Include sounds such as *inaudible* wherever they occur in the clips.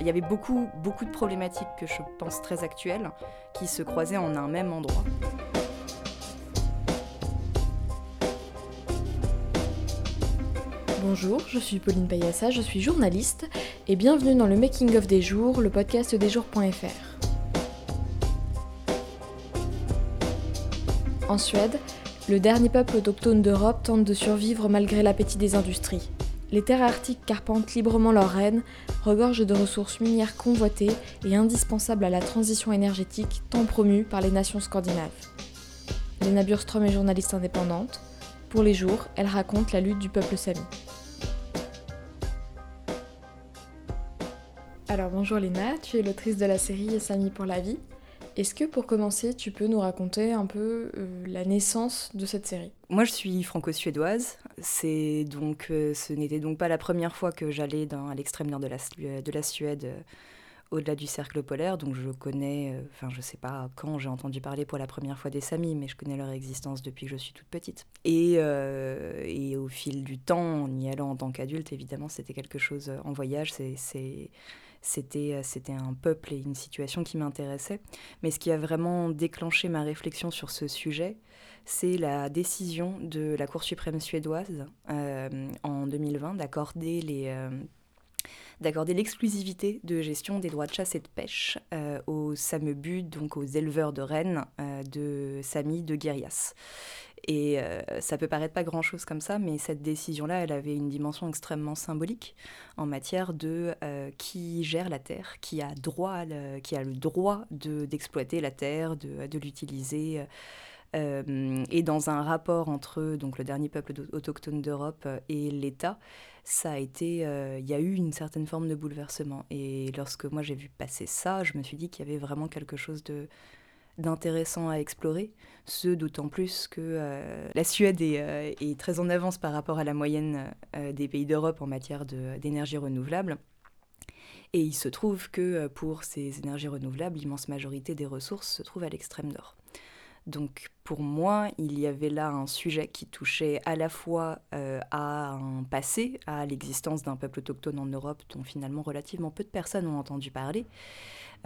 Il y avait beaucoup, beaucoup de problématiques que je pense très actuelles qui se croisaient en un même endroit. Bonjour, je suis Pauline Payassa, je suis journaliste et bienvenue dans le Making of des jours, le podcast des jours.fr. En Suède, le dernier peuple autochtone d'Europe tente de survivre malgré l'appétit des industries. Les terres arctiques carpentent librement leurs rênes, regorgent de ressources minières convoitées et indispensables à la transition énergétique tant promue par les nations scandinaves. Lena Burström est journaliste indépendante. Pour les jours, elle raconte la lutte du peuple sami. Alors bonjour Lena, tu es l'autrice de la série Sami pour la vie. Est-ce que pour commencer, tu peux nous raconter un peu euh, la naissance de cette série? Moi, je suis franco-suédoise. C'est donc, euh, ce n'était donc pas la première fois que j'allais à l'extrême nord de la, de la Suède, euh, au-delà du cercle polaire. Donc, je connais, enfin, je sais pas quand j'ai entendu parler pour la première fois des Samis, mais je connais leur existence depuis que je suis toute petite. Et, et au fil du temps, en y allant en tant qu'adulte, évidemment, c'était quelque chose en voyage. C'est c'était, euh, c'était un peuple et une situation qui m'intéressait. Mais ce qui a vraiment déclenché ma réflexion sur ce sujet, c'est la décision de la Cour suprême suédoise euh, en 2020 d'accorder les... Euh, d'accorder l'exclusivité de gestion des droits de chasse et de pêche aux samebus, donc aux éleveurs de rennes de Sami de Guérias. Et euh, ça peut paraître pas grand-chose comme ça, mais cette décision-là, elle avait une dimension extrêmement symbolique en matière de euh, qui gère la terre, qui a, droit, qui a le droit d'exploiter la terre, de, l'utiliser. Euh, et dans un rapport entre donc, le dernier peuple autochtone d'Europe et l'État, ça a été, il y a eu une certaine forme de bouleversement. Et lorsque moi j'ai vu passer ça, je me suis dit qu'il y avait vraiment quelque chose de, d'intéressant à explorer, ce d'autant plus que euh, la Suède euh, est, très en avance par rapport à la moyenne euh, des pays d'Europe en matière d'énergie renouvelable. Et il se trouve que pour ces énergies renouvelables, l'immense majorité des ressources se trouve à l'extrême nord. Donc pour moi, il y avait là un sujet qui touchait à la fois à un passé, à l'existence d'un peuple autochtone en Europe dont finalement relativement peu de personnes ont entendu parler,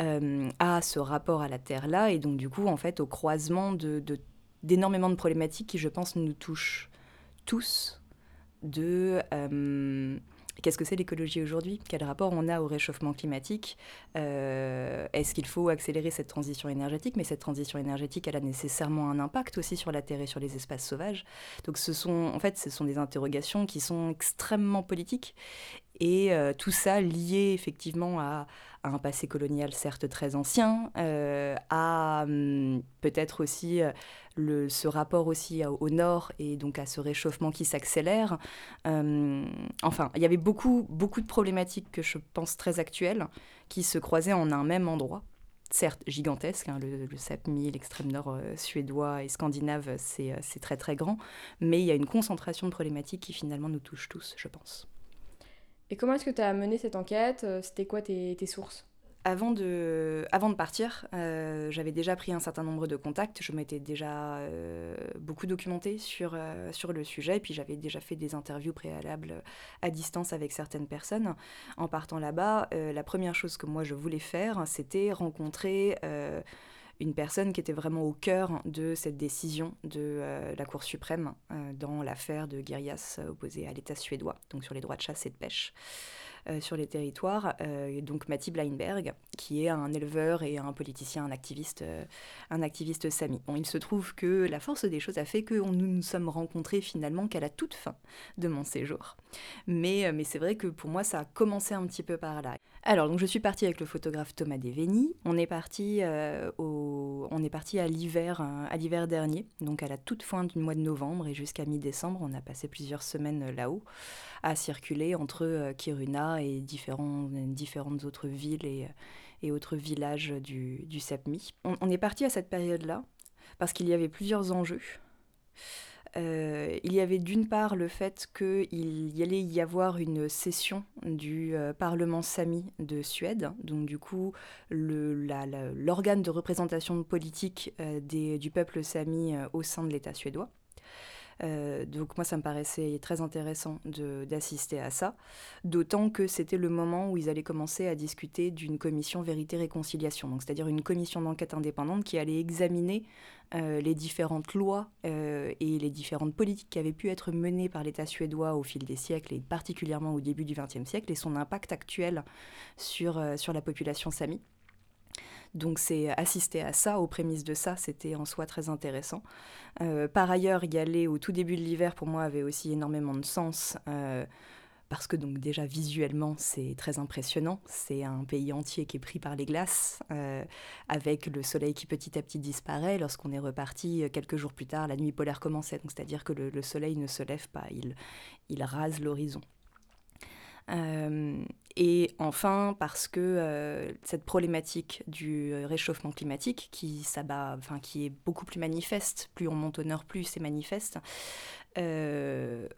euh, à ce rapport à la Terre-là, et donc du coup, en fait, au croisement d'énormément de, problématiques qui, je pense, nous touchent tous, de euh, qu'est-ce que c'est l'écologie aujourd'hui? Quel rapport on a au réchauffement climatique? Euh, Est-ce qu'il faut accélérer cette transition énergétique? Mais cette transition énergétique, elle a nécessairement un impact aussi sur la Terre et sur les espaces sauvages. Donc ce sont, en fait, ce sont des interrogations qui sont extrêmement politiques. Et tout ça lié effectivement à, un passé colonial certes très ancien, euh, à hum, peut-être aussi euh, le, ce rapport aussi au nord et donc à ce réchauffement qui s'accélère. Hum, enfin, il y avait beaucoup, beaucoup de problématiques que je pense très actuelles qui se croisaient en un même endroit certes gigantesque, hein, le, le Sapmi, l'extrême nord euh, suédois et scandinave, c'est très très grand, mais il y a une concentration de problématiques qui finalement nous touchent tous, je pense. Et comment est-ce que tu as mené cette enquête euh, C'était quoi tes, sources? Avant de, avant de partir, euh, j'avais déjà pris un certain nombre de contacts. Je m'étais déjà euh, beaucoup documentée sur, sur le sujet. Et puis j'avais déjà fait des interviews préalables à distance avec certaines personnes. En partant là-bas, la première chose que moi je voulais faire, c'était rencontrer une personne qui était vraiment au cœur de cette décision de euh, la Cour suprême euh, dans l'affaire de Guérias opposé à l'État suédois, donc sur les droits de chasse et de pêche. Euh, sur les territoires. Euh, donc Matti Bleinberg, qui est un éleveur et un politicien, un activiste, euh, un activiste sami. Bon, il se trouve que la force des choses a fait que nous nous sommes rencontrés finalement qu'à la toute fin de mon séjour. Mais, mais c'est vrai que pour moi, ça a commencé un petit peu par là. Alors, donc je suis partie avec le photographe Thomas Deveni. On est parti, au, on est parti à l'hiver, à l'hiver dernier, donc à la toute fin du mois de novembre et jusqu'à mi-décembre. On a passé plusieurs semaines là-haut à circuler entre Kiruna et différentes autres villes et, autres villages du, Sapmi. On, est parti à cette période-là parce qu'il y avait plusieurs enjeux. Euh, il y avait d'une part le fait qu'il y allait y avoir une session du euh, Parlement Sami de Suède, donc du coup l'organe de représentation politique euh, du peuple Sami au sein de l'État suédois. Euh, donc moi, ça me paraissait très intéressant d'assister à ça, d'autant que c'était le moment où ils allaient commencer à discuter d'une commission vérité-réconciliation, c'est-à-dire une commission d'enquête indépendante qui allait examiner euh, les différentes lois euh, et les différentes politiques qui avaient pu être menées par l'État suédois au fil des siècles et particulièrement au début du XXe siècle et son impact actuel sur la population sami. Donc c'est assister à ça, aux prémices de ça, c'était en soi très intéressant. Euh, par ailleurs, y aller au tout début de l'hiver, pour moi, avait aussi énormément de sens. Euh, parce que donc déjà visuellement c'est très impressionnant, c'est un pays entier qui est pris par les glaces, euh, avec le soleil qui petit à petit disparaît. Lorsqu'on est reparti quelques jours plus tard, la nuit polaire commençait, c'est-à-dire que le, soleil ne se lève pas, il, rase l'horizon. Et enfin, parce que euh, cette problématique du réchauffement climatique, qui, enfin, qui est beaucoup plus manifeste, plus on monte au nord, plus c'est manifeste, euh,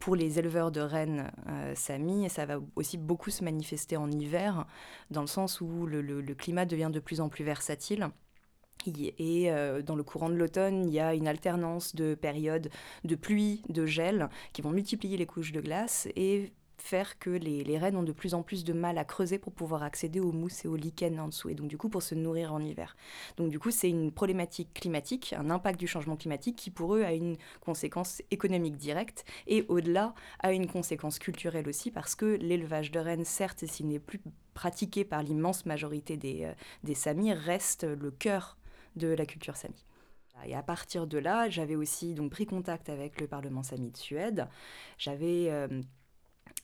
pour les éleveurs de rennes Sami, ça va aussi beaucoup se manifester en hiver, dans le sens où le, le climat devient de plus en plus versatile. Et dans le courant de l'automne, il y a une alternance de périodes de pluie, de gel, qui vont multiplier les couches de glace et faire que les, les, rennes ont de plus en plus de mal à creuser pour pouvoir accéder aux mousses et aux lichens en dessous, et donc du coup pour se nourrir en hiver. Donc du coup c'est une problématique climatique, un impact du changement climatique qui pour eux a une conséquence économique directe, et au-delà a une conséquence culturelle aussi, parce que l'élevage de rennes, certes, s'il n'est plus pratiqué par l'immense majorité des, euh, des Samis, reste le cœur de la culture Sami. Et à partir de là, j'avais aussi donc pris contact avec le Parlement Sami de Suède. J'avais euh,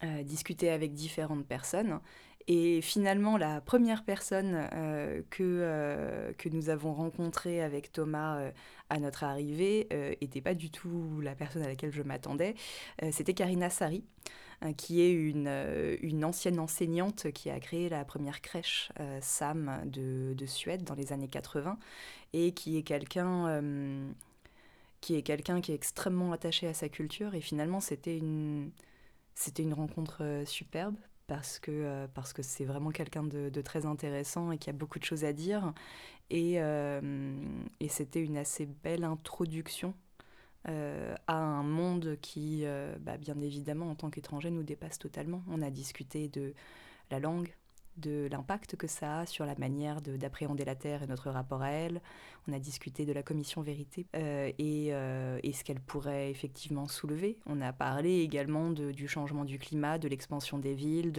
euh, discuter avec différentes personnes. Et finalement, la première personne euh, que, euh, que nous avons rencontrée avec Thomas à notre arrivée n'était pas du tout la personne à laquelle je m'attendais. C'était Karina Sari, qui est une, une, ancienne enseignante qui a créé la première crèche SAM de, de, Suède dans les années 80 et qui est quelqu'un qui est quelqu'un qui est extrêmement attaché à sa culture. Et finalement, c'était une c'était une rencontre euh, superbe parce que euh, parce que c'est vraiment quelqu'un de, très intéressant et qui a beaucoup de choses à dire. Et, euh, et c'était une assez belle introduction à un monde qui, bah, bien évidemment, en tant qu'étranger, nous dépasse totalement. On a discuté de la langue, de l'impact que ça a sur la manière d'appréhender la Terre et notre rapport à elle. On a discuté de la commission vérité euh, euh, et, ce qu'elle pourrait effectivement soulever. On a parlé également du changement du climat, de l'expansion des villes,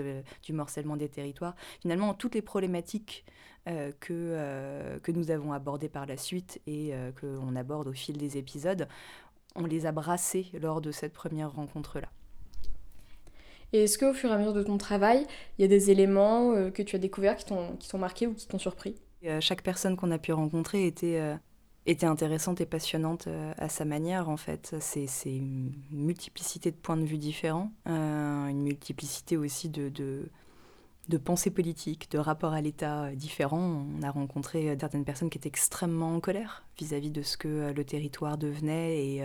du morcellement des territoires. Finalement, toutes les problématiques euh, que, que nous avons abordées par la suite et qu'on aborde au fil des épisodes, on les a brassées lors de cette première rencontre-là. Et est-ce qu'au fur et à mesure de ton travail, il y a des éléments euh, que tu as découverts qui t'ont marqué ou qui t'ont surpris? Euh, Chaque personne qu'on a pu rencontrer était, euh, était intéressante et passionnante à sa manière, en fait. C'est une multiplicité de points de vue différents, une multiplicité aussi de, de, pensées politiques, de rapports à l'État différents. On a rencontré certaines personnes qui étaient extrêmement en colère vis-à-vis -vis de ce que le territoire devenait et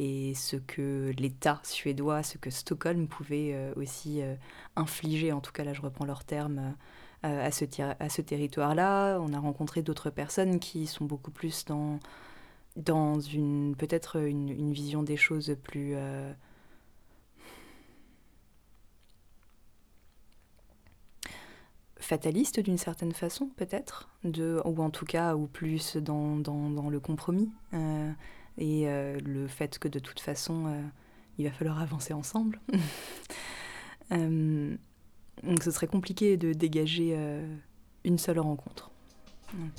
et ce que l'État suédois, ce que Stockholm pouvait euh, aussi euh, infliger, en tout cas là je reprends leurs termes, euh, à ce, territoire-là. On a rencontré d'autres personnes qui sont beaucoup plus dans, une peut-être une, vision des choses plus... fataliste d'une certaine façon peut-être, ou en tout cas, ou plus dans le compromis et euh, le fait que de toute façon, euh, il va falloir avancer ensemble. *laughs* Euh, donc ce serait compliqué de dégager une seule rencontre,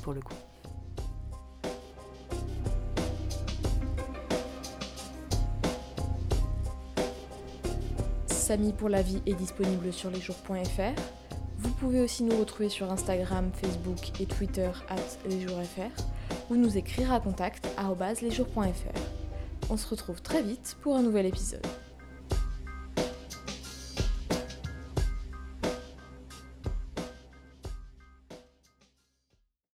pour le coup. Samy pour la vie est disponible sur lesjours.fr. Vous pouvez aussi nous retrouver sur Instagram, Facebook et Twitter at lesjoursfr ou nous écrire à contact lesjours.fr. On se retrouve très vite pour un nouvel épisode.